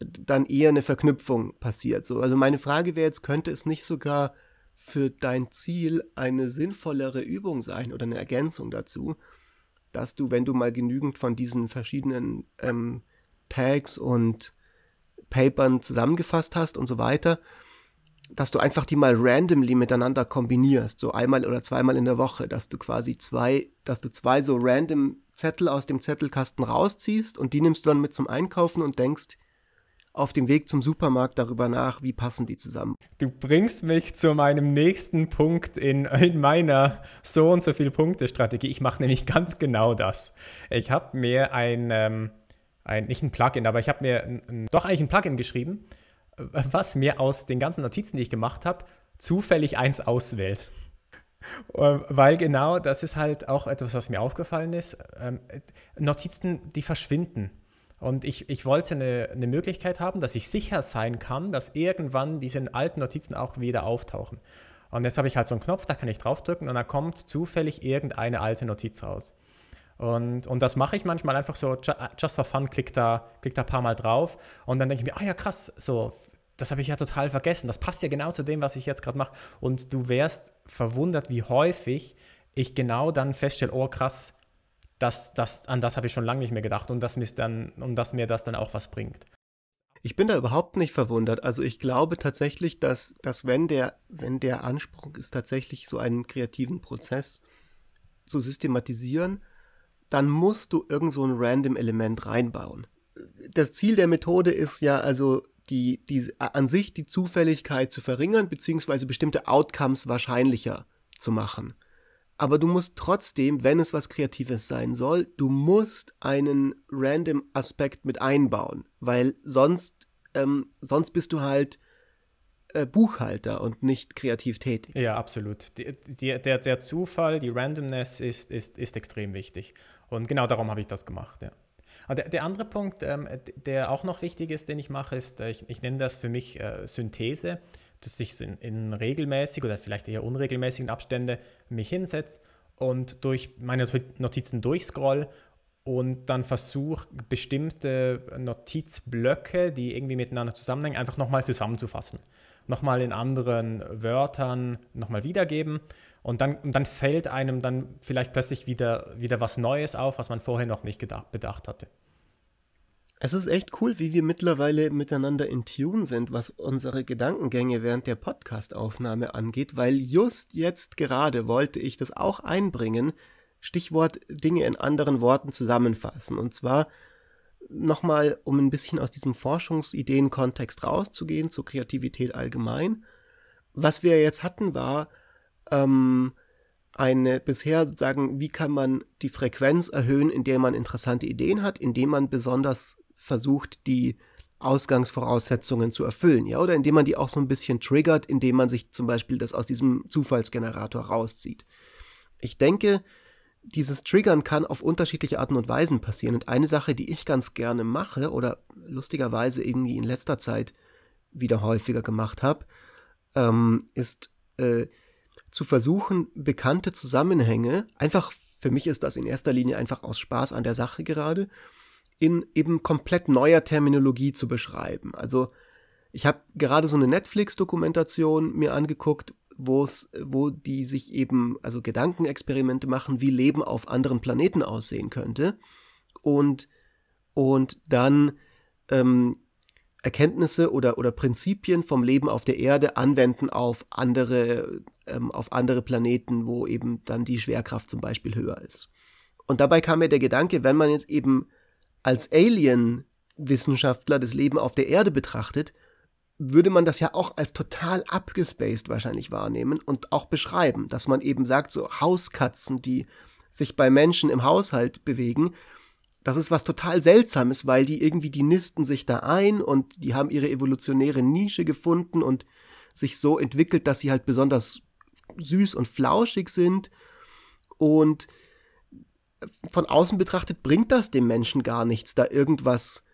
Speaker 1: dann eher eine Verknüpfung passiert. So, also meine Frage wäre jetzt, könnte es nicht sogar für dein Ziel eine sinnvollere Übung sein oder eine Ergänzung dazu, dass du, wenn du mal genügend von diesen verschiedenen ähm, Tags und Papern zusammengefasst hast und so weiter, dass du einfach die mal randomly miteinander kombinierst, so einmal oder zweimal in der Woche, dass du quasi zwei, dass du zwei so random Zettel aus dem Zettelkasten rausziehst und die nimmst du dann mit zum Einkaufen und denkst auf dem Weg zum Supermarkt darüber nach, wie passen die zusammen.
Speaker 2: Du bringst mich zu meinem nächsten Punkt in, in meiner so und so viel Punkte Strategie. Ich mache nämlich ganz genau das. Ich habe mir ein ähm ein, nicht ein Plugin, aber ich habe mir ein, doch eigentlich ein Plugin geschrieben, was mir aus den ganzen Notizen, die ich gemacht habe, zufällig eins auswählt. Ähm, weil genau das ist halt auch etwas, was mir aufgefallen ist. Ähm, Notizen, die verschwinden. Und ich, ich wollte eine, eine Möglichkeit haben, dass ich sicher sein kann, dass irgendwann diese alten Notizen auch wieder auftauchen. Und jetzt habe ich halt so einen Knopf, da kann ich draufdrücken und dann kommt zufällig irgendeine alte Notiz raus. Und, und das mache ich manchmal einfach so, just for fun, klick da, klick da ein paar Mal drauf und dann denke ich mir, oh ja, krass, so, das habe ich ja total vergessen. Das passt ja genau zu dem, was ich jetzt gerade mache. Und du wärst verwundert, wie häufig ich genau dann feststelle, oh krass, das, das, an das habe ich schon lange nicht mehr gedacht und dass, dann, und dass mir das dann auch was bringt.
Speaker 1: Ich bin da überhaupt nicht verwundert. Also ich glaube tatsächlich, dass, dass wenn, der, wenn der Anspruch ist, tatsächlich so einen kreativen Prozess zu systematisieren, dann musst du irgend so ein random Element reinbauen. Das Ziel der Methode ist ja also die, die an sich die Zufälligkeit zu verringern, beziehungsweise bestimmte Outcomes wahrscheinlicher zu machen. Aber du musst trotzdem, wenn es was Kreatives sein soll, du musst einen random Aspekt mit einbauen, weil sonst, ähm, sonst bist du halt äh, Buchhalter und nicht kreativ tätig.
Speaker 2: Ja, absolut. Die, die, der, der Zufall, die Randomness ist, ist, ist extrem wichtig. Und genau darum habe ich das gemacht, ja. Der, der, andere Punkt, ähm, der auch noch wichtig ist, den ich mache, ist, äh, ich, ich nenne das für mich äh, Synthese dass ich in, in regelmäßig oder vielleicht eher unregelmäßigen Abständen mich hinsetze und durch meine Notizen durchscroll und dann versuche, bestimmte Notizblöcke, die irgendwie miteinander zusammenhängen, einfach nochmal zusammenzufassen. Nochmal in anderen Wörtern nochmal wiedergeben. Und dann, und dann fällt einem dann vielleicht plötzlich wieder, wieder was Neues auf, was man vorher noch nicht gedacht, bedacht hatte.
Speaker 1: Es ist echt cool, wie wir mittlerweile miteinander in Tune sind, was unsere Gedankengänge während der Podcastaufnahme angeht, weil just jetzt gerade wollte ich das auch einbringen. Stichwort Dinge in anderen Worten zusammenfassen. Und zwar nochmal, um ein bisschen aus diesem Forschungsideen-Kontext rauszugehen, zur Kreativität allgemein. Was wir jetzt hatten, war ähm, eine bisher sagen, wie kann man die Frequenz erhöhen, indem man interessante Ideen hat, indem man besonders versucht, die Ausgangsvoraussetzungen zu erfüllen, ja, oder indem man die auch so ein bisschen triggert, indem man sich zum Beispiel das aus diesem Zufallsgenerator rauszieht. Ich denke, dieses Triggern kann auf unterschiedliche Arten und Weisen passieren. Und eine Sache, die ich ganz gerne mache oder lustigerweise irgendwie in letzter Zeit wieder häufiger gemacht habe, ähm, ist äh, zu versuchen, bekannte Zusammenhänge, einfach für mich ist das in erster Linie einfach aus Spaß an der Sache gerade, in eben komplett neuer Terminologie zu beschreiben. Also ich habe gerade so eine Netflix-Dokumentation mir angeguckt, wo die sich eben, also Gedankenexperimente machen, wie Leben auf anderen Planeten aussehen könnte. Und, und dann ähm, Erkenntnisse oder, oder Prinzipien vom Leben auf der Erde anwenden auf andere, ähm, auf andere Planeten, wo eben dann die Schwerkraft zum Beispiel höher ist. Und dabei kam mir der Gedanke, wenn man jetzt eben als Alien-Wissenschaftler das Leben auf der Erde betrachtet, würde man das ja auch als total abgespaced wahrscheinlich wahrnehmen und auch beschreiben, dass man eben sagt, so Hauskatzen, die sich bei Menschen im Haushalt bewegen, das ist was total Seltsames, weil die irgendwie, die nisten sich da ein und die haben ihre evolutionäre Nische gefunden und sich so entwickelt, dass sie halt besonders süß und flauschig sind. Und von außen betrachtet bringt das dem Menschen gar nichts, da irgendwas.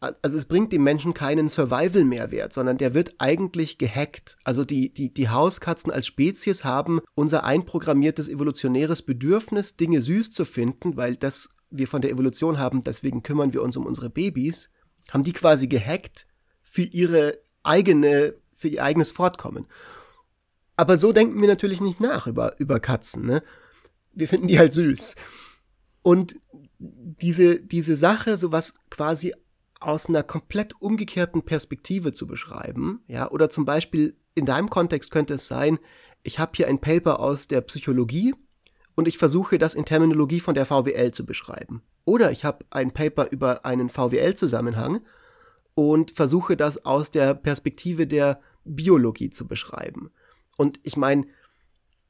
Speaker 1: Also es bringt dem Menschen keinen Survival-Mehrwert, sondern der wird eigentlich gehackt. Also die, die, die Hauskatzen als Spezies haben unser einprogrammiertes evolutionäres Bedürfnis, Dinge süß zu finden, weil das wir von der Evolution haben, deswegen kümmern wir uns um unsere Babys, haben die quasi gehackt für ihre eigene, für ihr eigenes Fortkommen. Aber so denken wir natürlich nicht nach über, über Katzen, ne? wir finden die halt süß. Und diese, diese Sache, sowas quasi aus einer komplett umgekehrten Perspektive zu beschreiben, ja, oder zum Beispiel in deinem Kontext könnte es sein, ich habe hier ein Paper aus der Psychologie und ich versuche das in Terminologie von der VWL zu beschreiben. Oder ich habe ein Paper über einen VWL-Zusammenhang und versuche das aus der Perspektive der Biologie zu beschreiben. Und ich meine,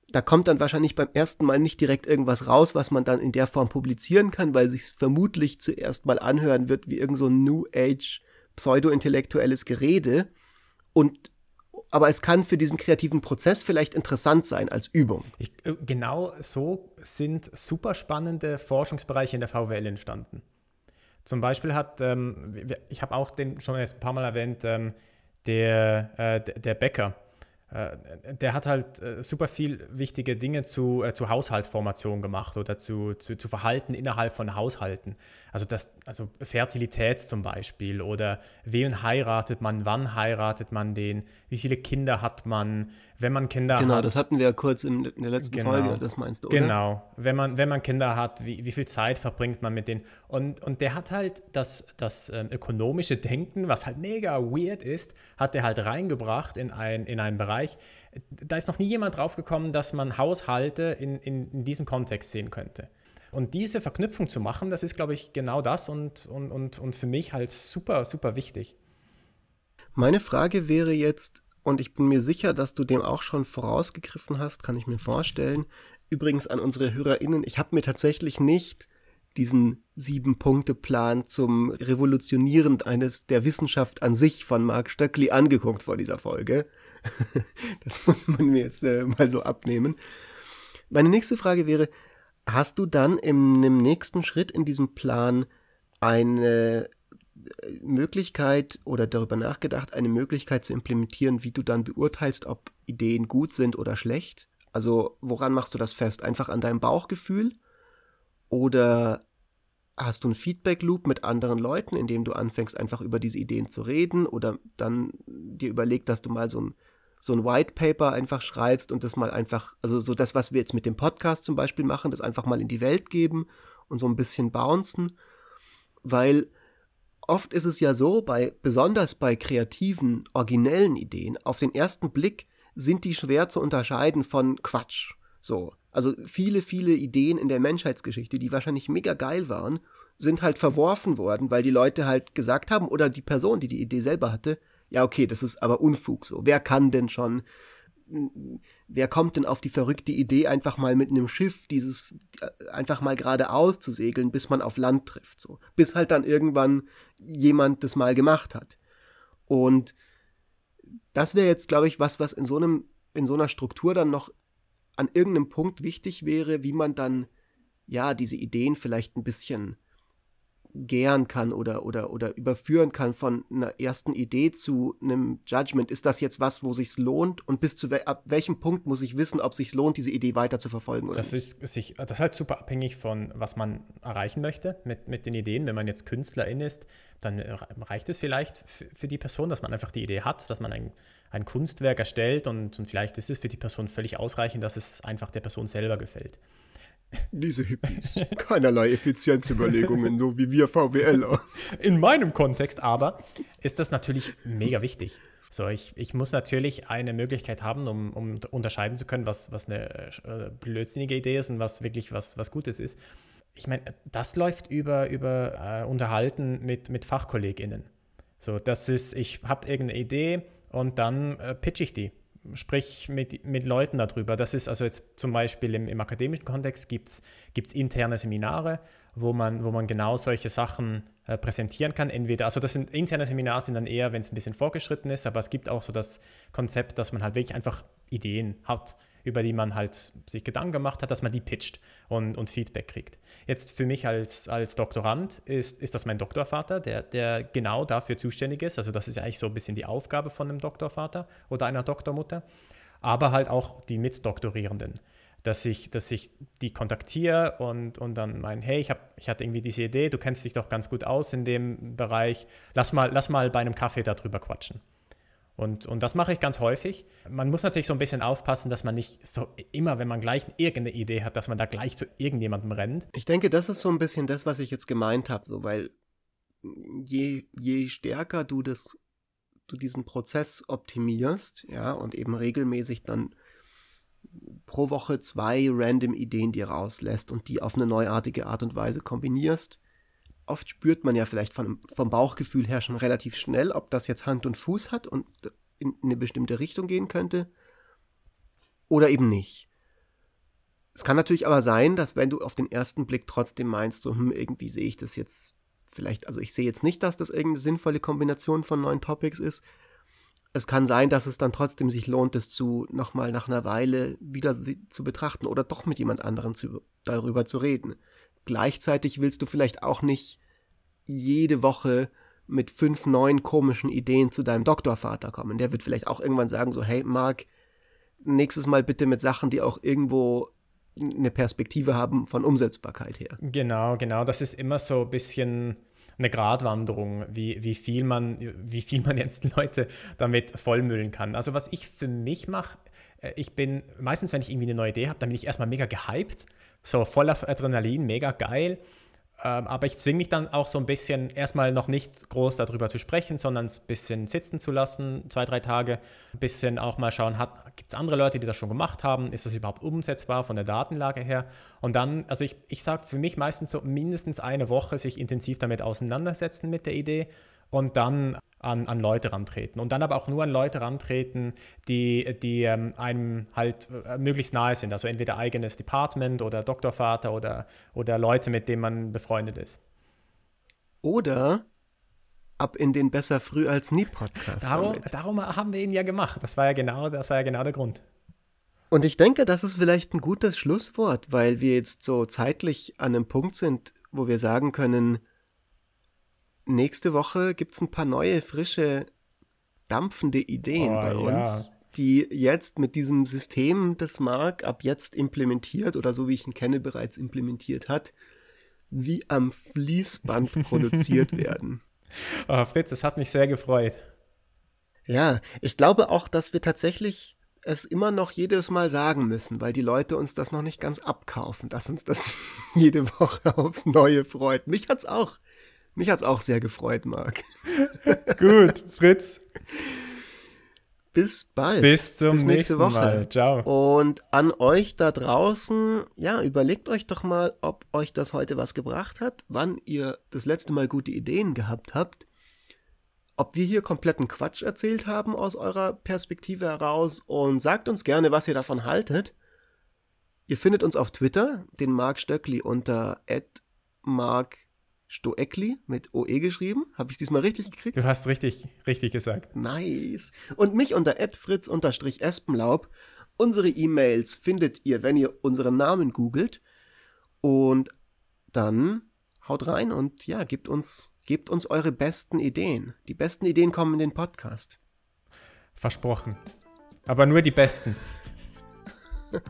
Speaker 1: da kommt dann wahrscheinlich beim ersten Mal nicht direkt irgendwas raus, was man dann in der Form publizieren kann, weil sich vermutlich zuerst mal anhören wird wie irgend so ein New Age pseudo-intellektuelles Gerede. Und aber es kann für diesen kreativen Prozess vielleicht interessant sein als Übung.
Speaker 2: Ich, äh, genau so sind super spannende Forschungsbereiche in der VWL entstanden. Zum Beispiel hat, ähm, ich habe auch den schon ein paar Mal erwähnt, ähm, der, äh, der Bäcker äh, der hat halt äh, super viel wichtige Dinge zu, zu Haushaltsformation gemacht oder zu, zu, zu, Verhalten innerhalb von Haushalten. Also, das, also Fertilität zum Beispiel oder wen heiratet man, wann heiratet man den, wie viele Kinder hat man, wenn man Kinder
Speaker 1: genau,
Speaker 2: hat.
Speaker 1: Genau, das hatten wir ja kurz in, der letzten genau, Folge, das meinst du,
Speaker 2: oder? Genau, wenn man, wenn man Kinder hat, wie, wie viel Zeit verbringt man mit denen? Und, und der hat halt das, das ähm, ökonomische Denken, was halt mega weird ist, hat er halt reingebracht in, ein, in einen Bereich. Da ist noch nie jemand drauf gekommen, dass man Haushalte in, in, in diesem Kontext sehen könnte. Und diese Verknüpfung zu machen, das ist, glaube ich, genau das und, und, und, und für mich halt super, super wichtig.
Speaker 1: Meine Frage wäre jetzt, und ich bin mir sicher, dass du dem auch schon vorausgegriffen hast, kann ich mir vorstellen. Übrigens an unsere HörerInnen, ich habe mir tatsächlich nicht diesen Sieben-Punkte-Plan zum Revolutionieren eines der Wissenschaft an sich von Mark Stöckli angeguckt vor dieser Folge. das muss man mir jetzt äh, mal so abnehmen. Meine nächste Frage wäre, hast du dann im, im nächsten Schritt in diesem Plan eine Möglichkeit oder darüber nachgedacht, eine Möglichkeit zu implementieren, wie du dann beurteilst, ob Ideen gut sind oder schlecht? Also woran machst du das fest? Einfach an deinem Bauchgefühl? Oder hast du einen Feedback-Loop mit anderen Leuten, in dem du anfängst, einfach über diese Ideen zu reden? Oder dann dir überlegt, dass du mal so ein, so ein White Paper einfach schreibst und das mal einfach, also so das, was wir jetzt mit dem Podcast zum Beispiel machen, das einfach mal in die Welt geben und so ein bisschen bouncen? Weil oft ist es ja so, bei, besonders bei kreativen, originellen Ideen, auf den ersten Blick sind die schwer zu unterscheiden von Quatsch. So. Also viele, viele Ideen in der Menschheitsgeschichte, die wahrscheinlich mega geil waren, sind halt verworfen worden, weil die Leute halt gesagt haben, oder die Person, die die Idee selber hatte, ja, okay, das ist aber Unfug so. Wer kann denn schon wer kommt denn auf die verrückte Idee, einfach mal mit einem Schiff dieses äh, einfach mal geradeaus zu segeln, bis man auf Land trifft, so. Bis halt dann irgendwann jemand das mal gemacht hat. Und das wäre jetzt, glaube ich, was, was in so einem, in so einer Struktur dann noch an irgendeinem Punkt wichtig wäre, wie man dann, ja, diese Ideen vielleicht ein bisschen gären kann oder, oder, oder überführen kann von einer ersten Idee zu einem Judgment. Ist das jetzt was, wo sich lohnt? Und bis zu we ab welchem Punkt muss ich wissen, ob sich lohnt, diese Idee weiter zu verfolgen?
Speaker 2: Oder das, nicht? Ist, sich, das ist halt super abhängig von, was man erreichen möchte mit, mit den Ideen. Wenn man jetzt Künstlerin ist, dann reicht es vielleicht für die Person, dass man einfach die Idee hat, dass man ein, ein Kunstwerk erstellt und, und vielleicht ist es für die Person völlig ausreichend, dass es einfach der Person selber gefällt.
Speaker 1: Diese Hippies. Keinerlei Effizienzüberlegungen, so wie wir VWLer.
Speaker 2: In meinem Kontext aber ist das natürlich mega wichtig. So, ich, ich muss natürlich eine Möglichkeit haben, um, um unterscheiden zu können, was, was eine äh, blödsinnige Idee ist und was wirklich was, was Gutes ist. Ich meine, das läuft über, über äh, Unterhalten mit, mit FachkollegInnen. So, das ist, ich habe irgendeine Idee und dann äh, pitch ich die sprich mit, mit Leuten darüber. Das ist also jetzt zum Beispiel im, im akademischen Kontext gibt es interne Seminare, wo man, wo man genau solche Sachen äh, präsentieren kann. Entweder, also das sind interne Seminare sind dann eher, wenn es ein bisschen vorgeschritten ist, aber es gibt auch so das Konzept, dass man halt wirklich einfach Ideen hat über die man halt sich Gedanken gemacht hat, dass man die pitcht und, und Feedback kriegt. Jetzt für mich als, als Doktorand ist, ist das mein Doktorvater, der, der genau dafür zuständig ist. Also das ist eigentlich so ein bisschen die Aufgabe von einem Doktorvater oder einer Doktormutter, aber halt auch die Mitdoktorierenden dass ich, dass ich die kontaktiere und, und dann meine, hey, ich, hab, ich hatte irgendwie diese Idee, du kennst dich doch ganz gut aus in dem Bereich, lass mal, lass mal bei einem Kaffee darüber quatschen. Und, und das mache ich ganz häufig. Man muss natürlich so ein bisschen aufpassen, dass man nicht so immer, wenn man gleich irgendeine Idee hat, dass man da gleich zu irgendjemandem rennt.
Speaker 1: Ich denke, das ist so ein bisschen das, was ich jetzt gemeint habe, so, weil je, je stärker du das, du diesen Prozess optimierst, ja, und eben regelmäßig dann pro Woche zwei random Ideen dir rauslässt und die auf eine neuartige Art und Weise kombinierst, oft spürt man ja vielleicht von, vom Bauchgefühl her schon relativ schnell, ob das jetzt Hand und Fuß hat und in eine bestimmte Richtung gehen könnte oder eben nicht. Es kann natürlich aber sein, dass wenn du auf den ersten Blick trotzdem meinst, so, hm, irgendwie sehe ich das jetzt vielleicht, also ich sehe jetzt nicht, dass das irgendeine sinnvolle Kombination von neuen Topics ist. Es kann sein, dass es dann trotzdem sich lohnt, es zu nochmal nach einer Weile wieder zu betrachten oder doch mit jemand anderem zu, darüber zu reden. Gleichzeitig willst du vielleicht auch nicht jede Woche mit fünf neuen komischen Ideen zu deinem Doktorvater kommen. Der wird vielleicht auch irgendwann sagen, so, hey Marc, nächstes Mal bitte mit Sachen, die auch irgendwo eine Perspektive haben von Umsetzbarkeit her.
Speaker 2: Genau, genau. Das ist immer so ein bisschen eine Gratwanderung, wie, wie, viel man, wie viel man jetzt Leute damit vollmüllen kann. Also was ich für mich mache, äh, ich bin meistens, wenn ich irgendwie eine neue Idee habe, dann bin ich erstmal mega gehypt, so voller Adrenalin, mega geil. Ähm, aber ich zwinge mich dann auch so ein bisschen, erstmal noch nicht groß darüber zu sprechen, sondern es ein bisschen sitzen zu lassen, zwei, drei Tage. Ein bisschen auch mal schauen, gibt es andere Leute, die das schon gemacht haben? Ist das überhaupt umsetzbar von der Datenlage her? Und dann, also ich, ich sage für mich meistens so mindestens eine Woche sich intensiv damit auseinandersetzen mit der Idee und dann an, an Leute rantreten. Und dann aber auch nur an Leute rantreten, die, die ähm, einem halt äh, möglichst nahe sind. Also entweder eigenes Department oder Doktorvater oder, oder Leute, mit denen man befreundet ist.
Speaker 1: Oder ab in den Besser früh als nie Podcast.
Speaker 2: Darum, darum haben wir ihn ja gemacht. Das war ja genau, das war ja genau der Grund.
Speaker 1: Und ich denke, das ist vielleicht ein gutes Schlusswort, weil wir jetzt so zeitlich an einem Punkt sind, wo wir sagen können, nächste Woche gibt es ein paar neue, frische, dampfende Ideen oh, bei uns, ja. die jetzt mit diesem System, das Mark ab jetzt implementiert oder so wie ich ihn kenne, bereits implementiert hat, wie am Fließband produziert werden.
Speaker 2: Oh, Fritz, das hat mich sehr gefreut.
Speaker 1: Ja, ich glaube auch, dass wir tatsächlich es immer noch jedes Mal sagen müssen, weil die Leute uns das noch nicht ganz abkaufen, dass uns das jede Woche aufs Neue freut. Mich hat's auch mich hat es auch sehr gefreut, Marc.
Speaker 2: Gut, Fritz.
Speaker 1: Bis bald.
Speaker 2: Bis zum Bis nächste Woche. Mal.
Speaker 1: Ciao. Und an euch da draußen, ja, überlegt euch doch mal, ob euch das heute was gebracht hat, wann ihr das letzte Mal gute Ideen gehabt habt, ob wir hier kompletten Quatsch erzählt haben aus eurer Perspektive heraus und sagt uns gerne, was ihr davon haltet. Ihr findet uns auf Twitter, den Marc Stöckli unter @mark Stoekli mit OE geschrieben. Habe ich diesmal richtig gekriegt?
Speaker 2: Du hast richtig, richtig gesagt.
Speaker 1: Nice. Und mich unter fritz-espenlaub. Unsere E-Mails findet ihr, wenn ihr unseren Namen googelt. Und dann haut rein und ja, gebt uns, gebt uns eure besten Ideen. Die besten Ideen kommen in den Podcast.
Speaker 2: Versprochen. Aber nur die besten.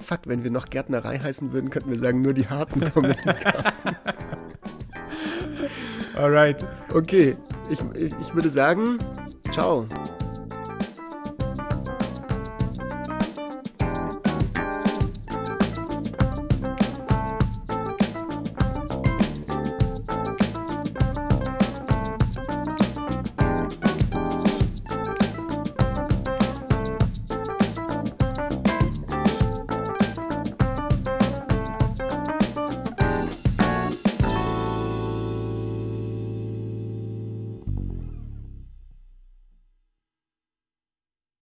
Speaker 1: Fuck, wenn wir noch Gärtnerei heißen würden, könnten wir sagen, nur die harten kommen in den Garten.
Speaker 2: Alright.
Speaker 1: Okay, ich, ich, ich würde sagen, ciao.